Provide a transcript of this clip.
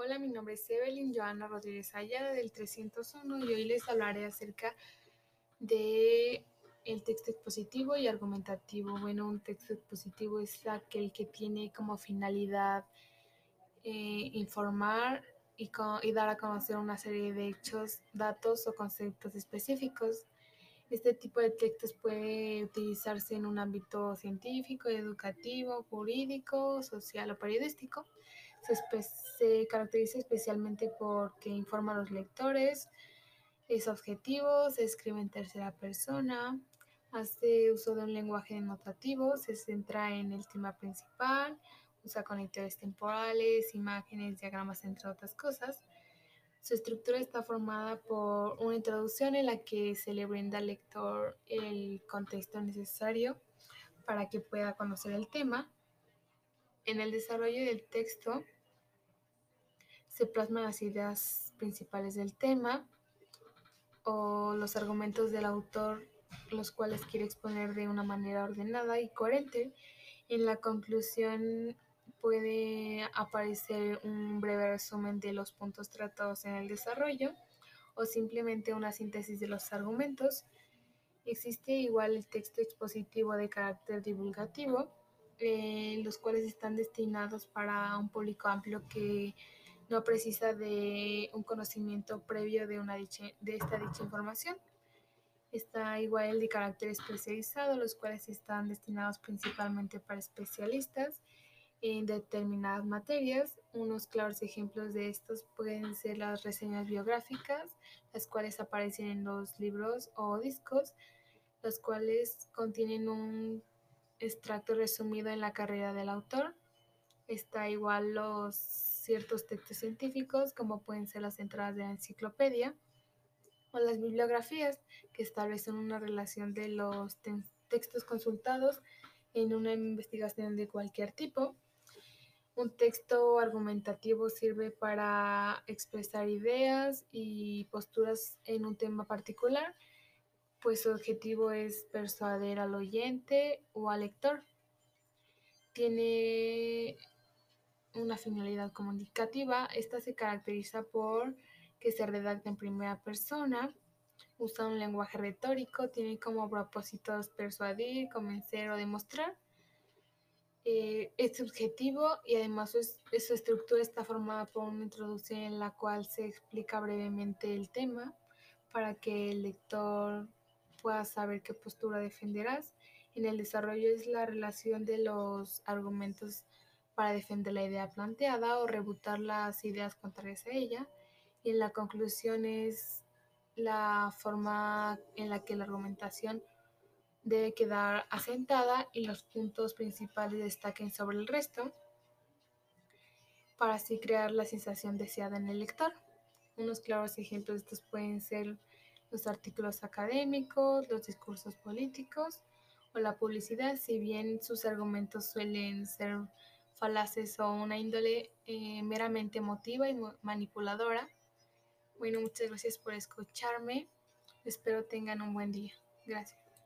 Hola, mi nombre es Evelyn Joana Rodríguez Ayala del 301 y hoy les hablaré acerca de el texto expositivo y argumentativo. Bueno, un texto expositivo es aquel que tiene como finalidad eh, informar y, y dar a conocer una serie de hechos, datos o conceptos específicos. Este tipo de textos puede utilizarse en un ámbito científico, educativo, jurídico, social o periodístico. Se, caracteriza especialmente porque informa a los lectores, es objetivo, se escribe en tercera persona, hace uso de un lenguaje denotativo, se centra en el tema principal, usa conectores temporales, imágenes, diagramas, entre otras cosas. Su estructura está formada por una introducción en la que se le brinda al lector el contexto necesario para que pueda conocer el tema. En el desarrollo del texto se plasman las ideas principales del tema o los argumentos del autor, los cuales quiere exponer de una manera ordenada y coherente. En la conclusión puede aparecer un breve resumen de los puntos tratados en el desarrollo o simplemente una síntesis de los argumentos. Existe igual el texto expositivo de carácter divulgativo, eh, los cuales están destinados para un público amplio que no precisa de un conocimiento previo de, una de esta dicha información. Está igual el de carácter especializado, los cuales están destinados principalmente para especialistas en determinadas materias. Unos claros ejemplos de estos pueden ser las reseñas biográficas, las cuales aparecen en los libros o discos, los cuales contienen un extracto resumido en la carrera del autor. Está igual los ciertos textos científicos, como pueden ser las entradas de la enciclopedia, o las bibliografías, que establecen una relación de los textos consultados en una investigación de cualquier tipo. Un texto argumentativo sirve para expresar ideas y posturas en un tema particular, pues su objetivo es persuadir al oyente o al lector. Tiene una finalidad comunicativa. Esta se caracteriza por que se redacta en primera persona, usa un lenguaje retórico, tiene como propósitos persuadir, convencer o demostrar eh, es subjetivo y además su, su, estructura está formada por una introducción en la cual se explica brevemente el tema para que el lector pueda saber qué postura defenderás. En el desarrollo es la relación de los argumentos para defender la idea planteada o rebutar las ideas contrarias a ella. Y en la conclusión es la forma en la que la argumentación debe quedar asentada y los puntos principales destaquen sobre el resto para así crear la sensación deseada en el lector. Unos claros ejemplos de estos pueden ser los artículos académicos, los discursos políticos o la publicidad, si bien sus argumentos suelen ser falaces o una índole eh, meramente emotiva y manipuladora. Bueno, muchas gracias por escucharme. Espero tengan un buen día. Gracias.